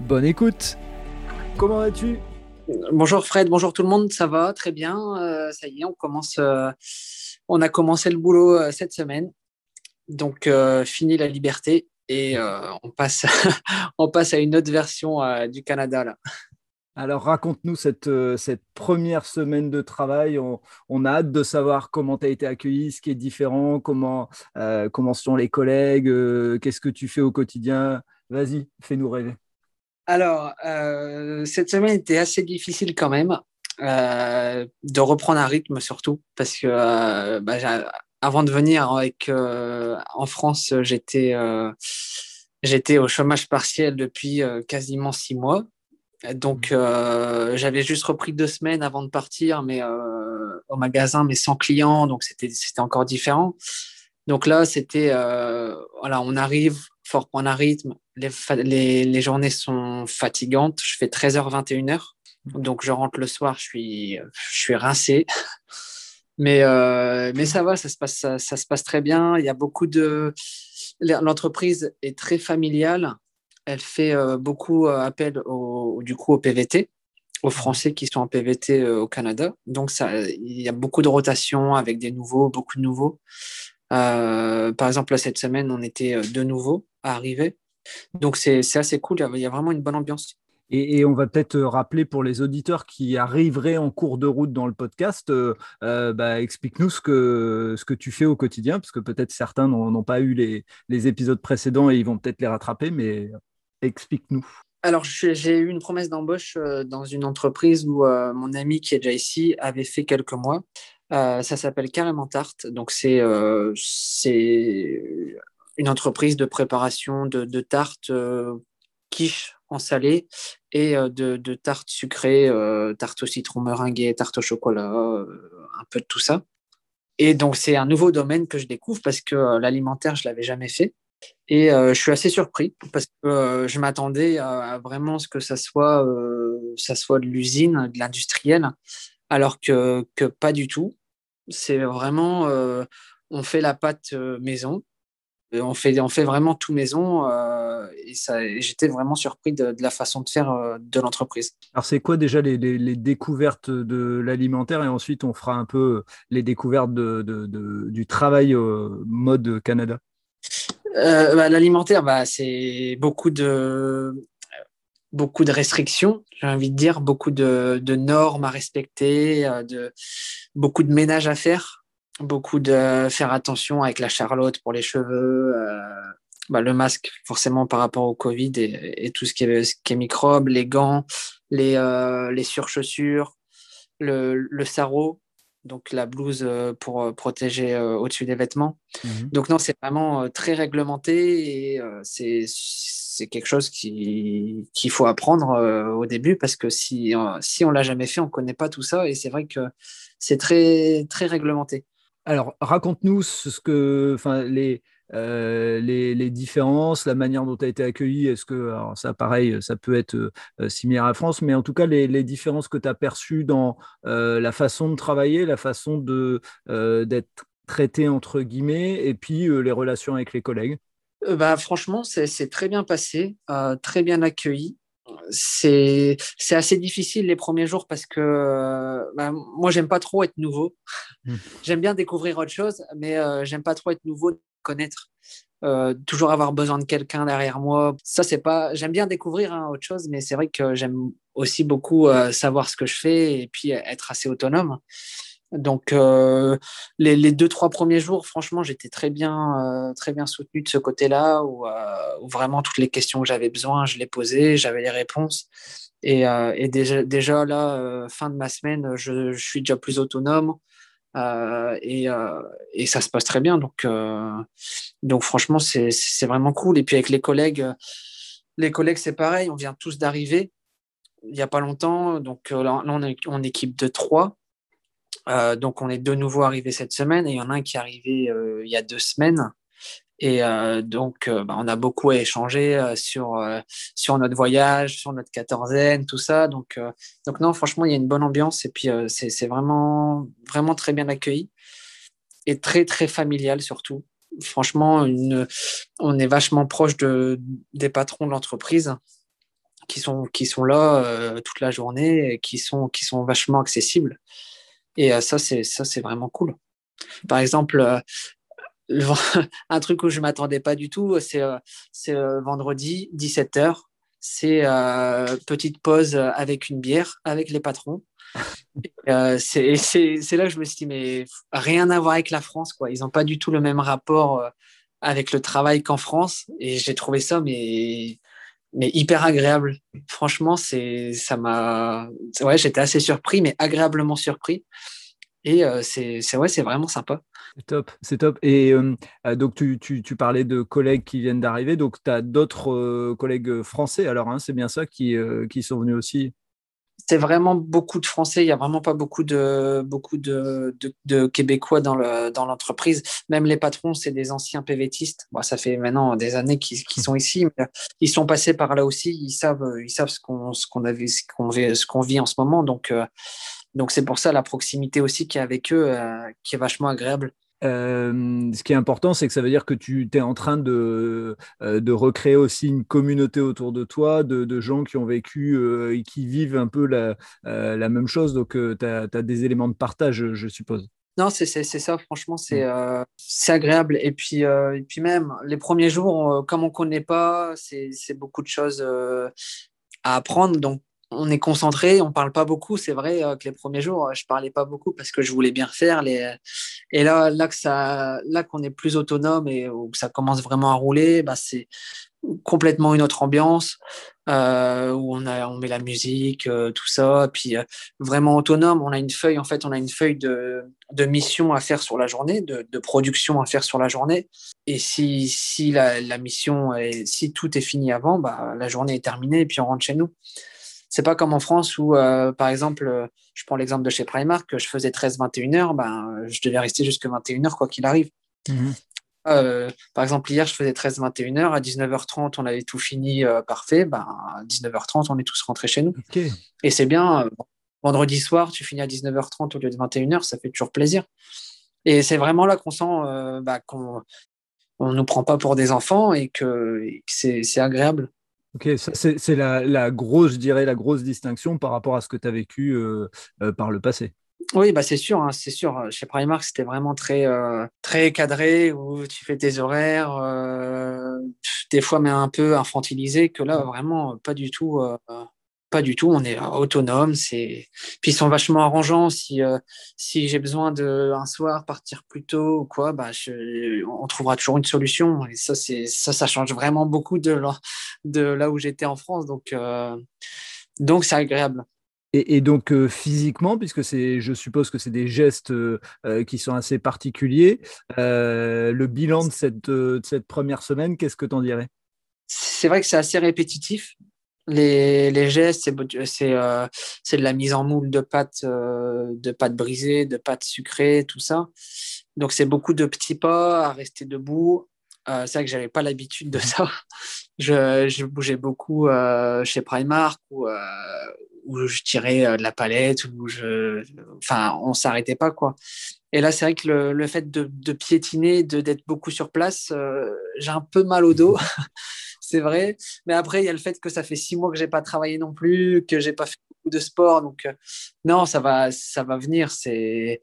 bonne écoute Comment vas-tu? Bonjour Fred, bonjour tout le monde, ça va très bien. Euh, ça y est, on commence. euh, on a commencé le boulot euh, cette semaine, donc fini la liberté et on passe, on passe à une autre version du Canada là. Alors raconte-nous cette, cette première semaine de travail. On, on a hâte de savoir comment tu as été accueilli, ce qui est différent, comment, euh, comment sont les collègues, euh, qu'est-ce que tu fais au quotidien? Vas-y, fais-nous rêver. Alors euh, cette semaine était assez difficile quand même euh, de reprendre un rythme surtout parce que euh, bah, avant de venir avec en France, j'étais j'étais au chômage partiel depuis quasiment six mois. Donc, euh, j'avais juste repris deux semaines avant de partir, mais au magasin, mais sans clients, donc c'était c'était encore différent. Donc là, c'était voilà, on arrive, fort point un rythme. Les, les, les journées sont fatigantes. Je fais 13h, 21h. Donc, je rentre le soir, je suis, je suis rincé. Mais, euh, mais ça va, ça se, passe, ça, se passe très bien. Il y a beaucoup de. L'entreprise est très familiale. Elle fait euh, beaucoup euh, appel au, du coup au PVT, aux Français qui sont en PVT au Canada. Donc, ça, il y a beaucoup de rotation avec des nouveaux, beaucoup de nouveaux. Par exemple, là, cette semaine, on était deux nouveaux à arriver. Donc, c'est assez cool. Il y a- vraiment une bonne ambiance. Et, et on va peut-être euh, rappeler pour les auditeurs qui arriveraient en cours de route dans le podcast, euh, euh, bah, explique-nous ce que, ce que tu fais au quotidien, parce que peut-être certains n'ont pas eu les, les épisodes précédents et ils vont peut-être les rattraper, mais explique-nous. Alors, j'ai eu une promesse d'embauche dans une entreprise où euh, mon ami qui est déjà ici avait fait quelques mois. Euh, ça s'appelle Carrément Tarte. Donc, c'est c'est une entreprise de préparation de, tartes euh, quiche en salé et euh, de, tartes sucrées, euh, tartes au citron meringuées, tartes au chocolat, un peu de tout ça. Et donc, c'est un nouveau domaine que je découvre parce que l'alimentaire, je l'avais jamais fait. Et je suis assez surpris parce que je m'attendais à, à vraiment ce que ça soit, ça soit de l'usine, de l'industriel, alors que, pas du tout. C'est vraiment, on fait la pâte maison, on fait, on fait vraiment tout maison. euh, et j'étais vraiment surpris de, de la façon de faire euh, de l'entreprise. Alors, c'est quoi déjà les, les- les découvertes de l'alimentaire? Et ensuite on fera un peu les découvertes de, de- du travail euh, mode Canada. Euh, bah, L'alimentaire, bah, c'est beaucoup de, beaucoup de restrictions, j'ai envie de dire, beaucoup de, de normes à respecter, euh, de, beaucoup de ménage à faire, beaucoup de faire attention avec la charlotte pour les cheveux, euh, bah, le masque forcément par rapport au Covid et, et tout ce qui est, ce qui est microbes, les gants, les, euh, les surchaussures, le, le sarrau, donc la blouse euh, pour protéger au-dessus des vêtements. Donc non, c'est vraiment très réglementé et c'est c'est quelque chose qui qu'il faut apprendre euh, au début parce que si euh, si on l'a jamais fait, on connaît pas tout ça et c'est vrai que c'est très très réglementé. Alors, raconte-nous ce que, enfin, les, euh, les, différences, la manière dont tu as été accueilli. Est-ce que, alors ça, pareil, ça peut être euh, similaire à France, mais en tout cas, les, différences que tu as perçues dans euh, la façon de travailler, la façon euh, d'être traité, entre guillemets, et puis euh, les relations avec les collègues? Euh, bah franchement, c'est très bien passé, euh, très bien accueilli. C'est assez difficile les premiers jours parce que euh, bah, moi j'aime pas trop être nouveau. Mm. J'aime bien découvrir autre chose, mais euh, j'aime pas trop être nouveau, connaître. Euh, toujours avoir besoin de quelqu'un derrière moi. Ça, c'est pas. J'aime bien découvrir hein, autre chose, mais c'est vrai que j'aime aussi beaucoup euh, savoir ce que je fais et puis être assez autonome. Donc, euh, les, deux, trois premiers jours, franchement, j'étais très bien, euh, très bien soutenu de ce côté-là, où, euh, où, vraiment toutes les questions que j'avais besoin, je les posais, j'avais les réponses. Et, euh, et déjà, là, euh, fin de ma semaine, je, suis déjà plus autonome. Euh, et, et, ça se passe très bien. Donc, donc franchement, c'est vraiment cool. Et puis avec les collègues, Les collègues, c'est pareil, on vient tous d'arriver il n'y a pas longtemps. Donc là, on est en équipe de trois. Donc on est de nouveau arrivé cette semaine et il y en a un qui est arrivé il y a deux semaines. Et donc, bah, on a beaucoup échangé sur, sur notre voyage, sur notre quatorzaine, tout ça. Donc, donc non, franchement, il y a une bonne ambiance et puis c'est vraiment, vraiment très bien accueilli et très, très familial surtout. Franchement, on est vachement proche de, des patrons de l'entreprise qui sont, qui sont là toute la journée et qui sont, qui sont vachement accessibles. Et ça, c'est vraiment cool. Par exemple, un truc où je m'attendais pas du tout, c'est euh, euh, vendredi, 17h. C'est euh, petite pause avec une bière, avec les patrons. c'est là que je me suis dit, mais rien à voir avec la France. Quoi. Ils n'ont pas du tout le même rapport avec le travail qu'en France. Et j'ai trouvé ça, mais, mais hyper agréable. Franchement, ça m'a. Ouais, j'étais assez surpris, mais agréablement surpris. Et c'est ouais, c'est vraiment sympa. C'est top, c'est top. Et ah, donc, tu, tu, tu, parlais de collègues qui viennent d'arriver. Donc, tu as d'autres collègues français, alors, hein, c'est bien ça, qui, qui sont venus aussi? C'est vraiment beaucoup de Français. Il n'y a vraiment pas beaucoup de, beaucoup de, de, Québécois dans l'entreprise. Dans Même les patrons, c'est des anciens PVTistes. Bon, ça fait maintenant des années qu'ils sont ici, ils sont passés par là aussi. Ils savent, ils savent ce qu'on qu'on avait, ce qu'on vit, vit en ce moment. Donc, donc c'est pour ça la proximité aussi qui est avec eux, euh, qui est vachement agréable. Euh, ce qui est important, c'est que ça veut dire que tu es en train de, euh, de recréer aussi une communauté autour de toi, de, gens qui ont vécu et qui vivent un peu la, la même chose. Donc, tu as, des éléments de partage, je, suppose. Non, c'est ça, franchement, c'est mm. agréable. Et puis, et puis même, les premiers jours, comme on ne connaît pas, c'est beaucoup de choses à apprendre. Donc, on est concentré, on parle pas beaucoup. C'est vrai euh, que les premiers jours, je parlais pas beaucoup parce que je voulais bien faire. Les... Et là, là que ça, là qu'on est plus autonome et que ça commence vraiment à rouler, bah c'est complètement une autre ambiance euh, où on a, on met la musique, euh, tout ça, puis vraiment autonome. On a une feuille, en fait, on a une feuille de, de mission à faire sur la journée, de, production à faire sur la journée. Et si, si la, la mission, est, si tout est fini avant, bah la journée est terminée et puis on rentre chez nous. C'est pas comme en France où, euh, par exemple, euh, je prends l'exemple de chez Primark, que je faisais 13-21 heures, ben, je devais rester jusqu'à 21 heures quoi qu'il arrive. Mhm. Euh, par exemple, hier, je faisais 13-21 heures. À 19h30, on avait tout fini parfait. Ben, à 19h30, on est tous rentrés chez nous. Et c'est bien. vendredi soir, tu finis à 19h30 au lieu de 21h, ça fait toujours plaisir. Et c'est vraiment là qu'on sent bah, qu'on ne nous prend pas pour des enfants et que c'est agréable. Ok, c'est la, grosse, je dirais, la grosse distinction par rapport à ce que tu as vécu euh, euh, par le passé. Oui, bah c'est sûr, hein, c'est sûr. Chez Primark, c'était vraiment très, euh, très cadré, où tu fais tes horaires, des fois mais un peu infantilisé, que là, vraiment, pas du tout pas du tout. On est autonome. C'est puis ils sont vachement arrangeants. Si euh, si j'ai besoin de un soir partir plus tôt ou quoi, bah on trouvera toujours une solution. Et ça c'est ça ça change vraiment beaucoup de là, de là où j'étais en France. Donc euh, donc c'est agréable. Et, donc euh, physiquement, puisque c'est, je suppose que c'est des gestes qui sont assez particuliers, le bilan de cette, de cette première semaine, qu'est-ce que tu en dirais? C'est vrai que c'est assez répétitif. Les, les gestes, c'est euh, de la mise en moule de pâtes, euh, de pâtes brisées, de pâtes sucrées, tout ça. Donc, c'est beaucoup de petits pas à rester debout. Euh, c'est vrai que j'avais pas l'habitude de ça. Je, je bougeais beaucoup euh, chez Primark où, euh, où je tirais de la palette, où je, enfin, on s'arrêtait pas quoi. Et là, c'est vrai que le, le fait de, de piétiner, de d'être beaucoup sur place, j'ai un peu mal au dos. c'est vrai. Mais après, il y a le fait que ça fait six mois que j'ai pas travaillé non plus, que j'ai pas fait beaucoup de sport. Donc, euh, non, ça va, ça va venir. C'est,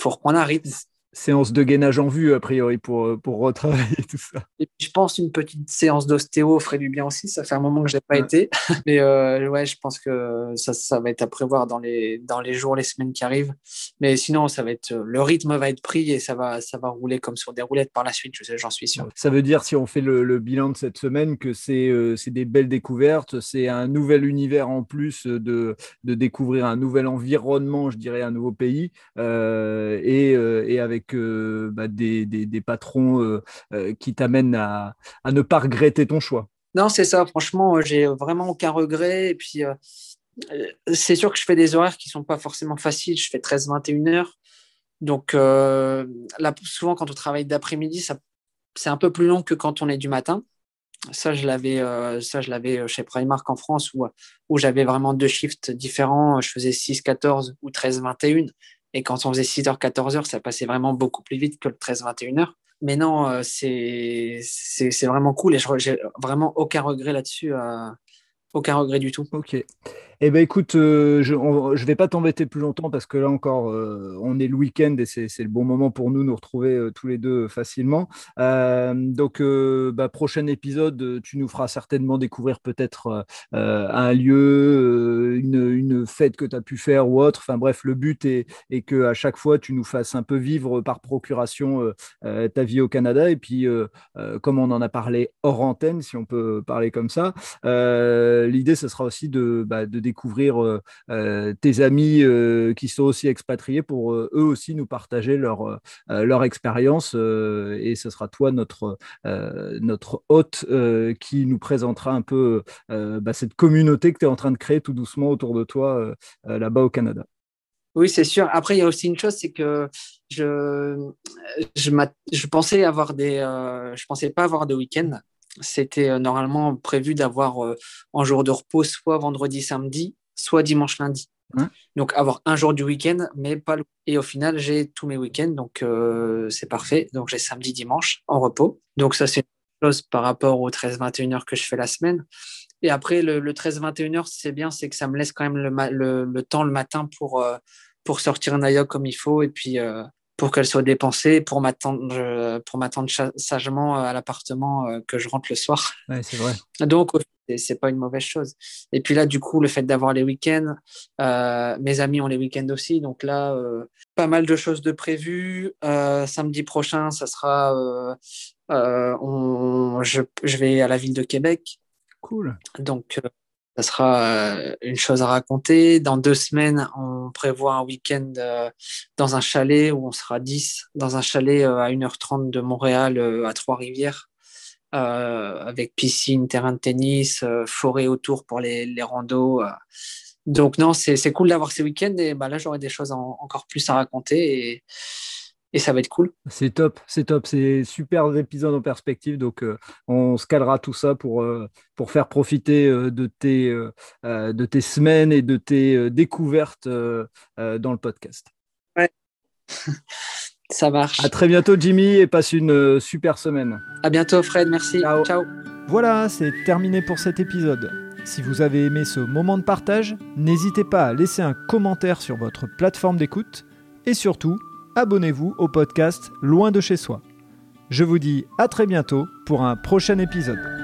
faut reprendre un rythme séance de gainage en vue, a priori, pour, euh, pour retravailler tout ça. Et je pense une petite séance d'ostéo ferait du bien aussi. Ça fait un moment que je n'ai pas été. Mais euh, ouais, je pense que ça, ça, va être à prévoir dans les, dans les jours, les semaines qui arrivent. Mais sinon, ça va être, le rythme va être pris et ça va, ça va rouler comme sur des roulettes par la suite, j'en suis sûr. Ça veut dire, si on fait le, bilan de cette semaine, que c'est euh, des belles découvertes, c'est un nouvel univers en plus de, de découvrir un nouvel environnement, je dirais, un nouveau pays. et, et avec bah, des, patrons euh, euh, qui t'amènent à, ne pas regretter ton choix. Non, c'est ça. Franchement, j'ai vraiment aucun regret. Et puis, c'est sûr que je fais des horaires qui sont pas forcément faciles. Je fais 13-21 heures. Donc, là, souvent, quand on travaille d'après-midi, c'est un peu plus long que quand on est du matin. Ça, je l'avais, ça, je l'avais chez Primark en France où, où j'avais vraiment deux shifts différents. Je faisais 6-14 ou 13-21. Et quand on faisait 6h, 14h, ça passait vraiment beaucoup plus vite que le 13-21h. Mais non, euh, c'est vraiment cool et j'ai vraiment aucun regret là-dessus. Euh, aucun regret du tout. Ok. Eh bien, écoute, euh, je ne vais pas t'embêter plus longtemps parce que là encore, euh, on est le week-end et c'est le bon moment pour nous nous retrouver tous les deux facilement. donc, bah, prochain épisode, tu nous feras certainement découvrir peut-être un lieu, une, fête que tu as pu faire ou autre. Enfin, bref, le but est, est qu'à chaque fois, tu nous fasses un peu vivre par procuration ta vie au Canada. Et puis, comme on en a parlé hors antenne, si on peut parler comme ça, l'idée, ce sera aussi de, bah, de découvrir euh, euh, tes amis euh, qui sont aussi expatriés pour eux aussi nous partager leur, leur expérience. et ce sera toi, notre, notre hôte, qui nous présentera un peu bah, cette communauté que tu es en train de créer tout doucement autour de toi là-bas au Canada. Oui, c'est sûr. Après, il y a aussi une chose, c'est que je, je, je, pensais avoir des, je pensais pas avoir de week-end c'était euh, normalement prévu d'avoir euh, un jour de repos soit vendredi, samedi, soit dimanche, lundi. Donc avoir un jour du week-end, mais pas le... Et au final, j'ai tous mes week-ends, donc euh, c'est parfait. Donc j'ai samedi, dimanche en repos. Donc ça, c'est une chose par rapport aux 13-21 heures que je fais la semaine. Et après, le, 13-21 heures, c'est bien, c'est que ça me laisse quand même le, le, temps le matin pour, pour sortir un IOC comme il faut et puis pour qu'elle soit dépensée, pour m'attendre, pour m'attendre sagement à l'appartement euh, que je rentre le soir. c'est vrai. Donc, c'est pas une mauvaise chose. Et puis là, du coup, le fait d'avoir les week-ends, euh, mes amis ont les week-ends aussi. Donc là, euh, pas mal de choses de prévues. samedi prochain, ça sera, on, je, je, vais à la ville de Québec. Cool. Donc, ça sera euh, une chose à raconter. Dans deux semaines, on prévoit un week-end euh, dans un chalet où on sera 10, dans un chalet euh, à 1h30 de Montréal à Trois-Rivières, avec piscine, terrain de tennis, forêt autour pour les, les. Donc non, c'est cool d'avoir ces week-ends et bah, là, j'aurai des choses encore plus à raconter. Et ça va être cool. C'est top, c'est top, c'est super épisode en perspective. Donc, euh, on se calera tout ça pour, euh, pour faire profiter euh, de, tes, de tes semaines et de tes découvertes dans le podcast. Ouais, ça marche. À très bientôt, Jimmy, et passe une super semaine. À bientôt, Fred. Merci. Ciao. Ciao. Voilà, c'est terminé pour cet épisode. Si vous avez aimé ce moment de partage, n'hésitez pas à laisser un commentaire sur votre plateforme d'écoute et surtout, abonnez-vous au podcast Loin de chez soi. Je vous dis à très bientôt pour un prochain épisode.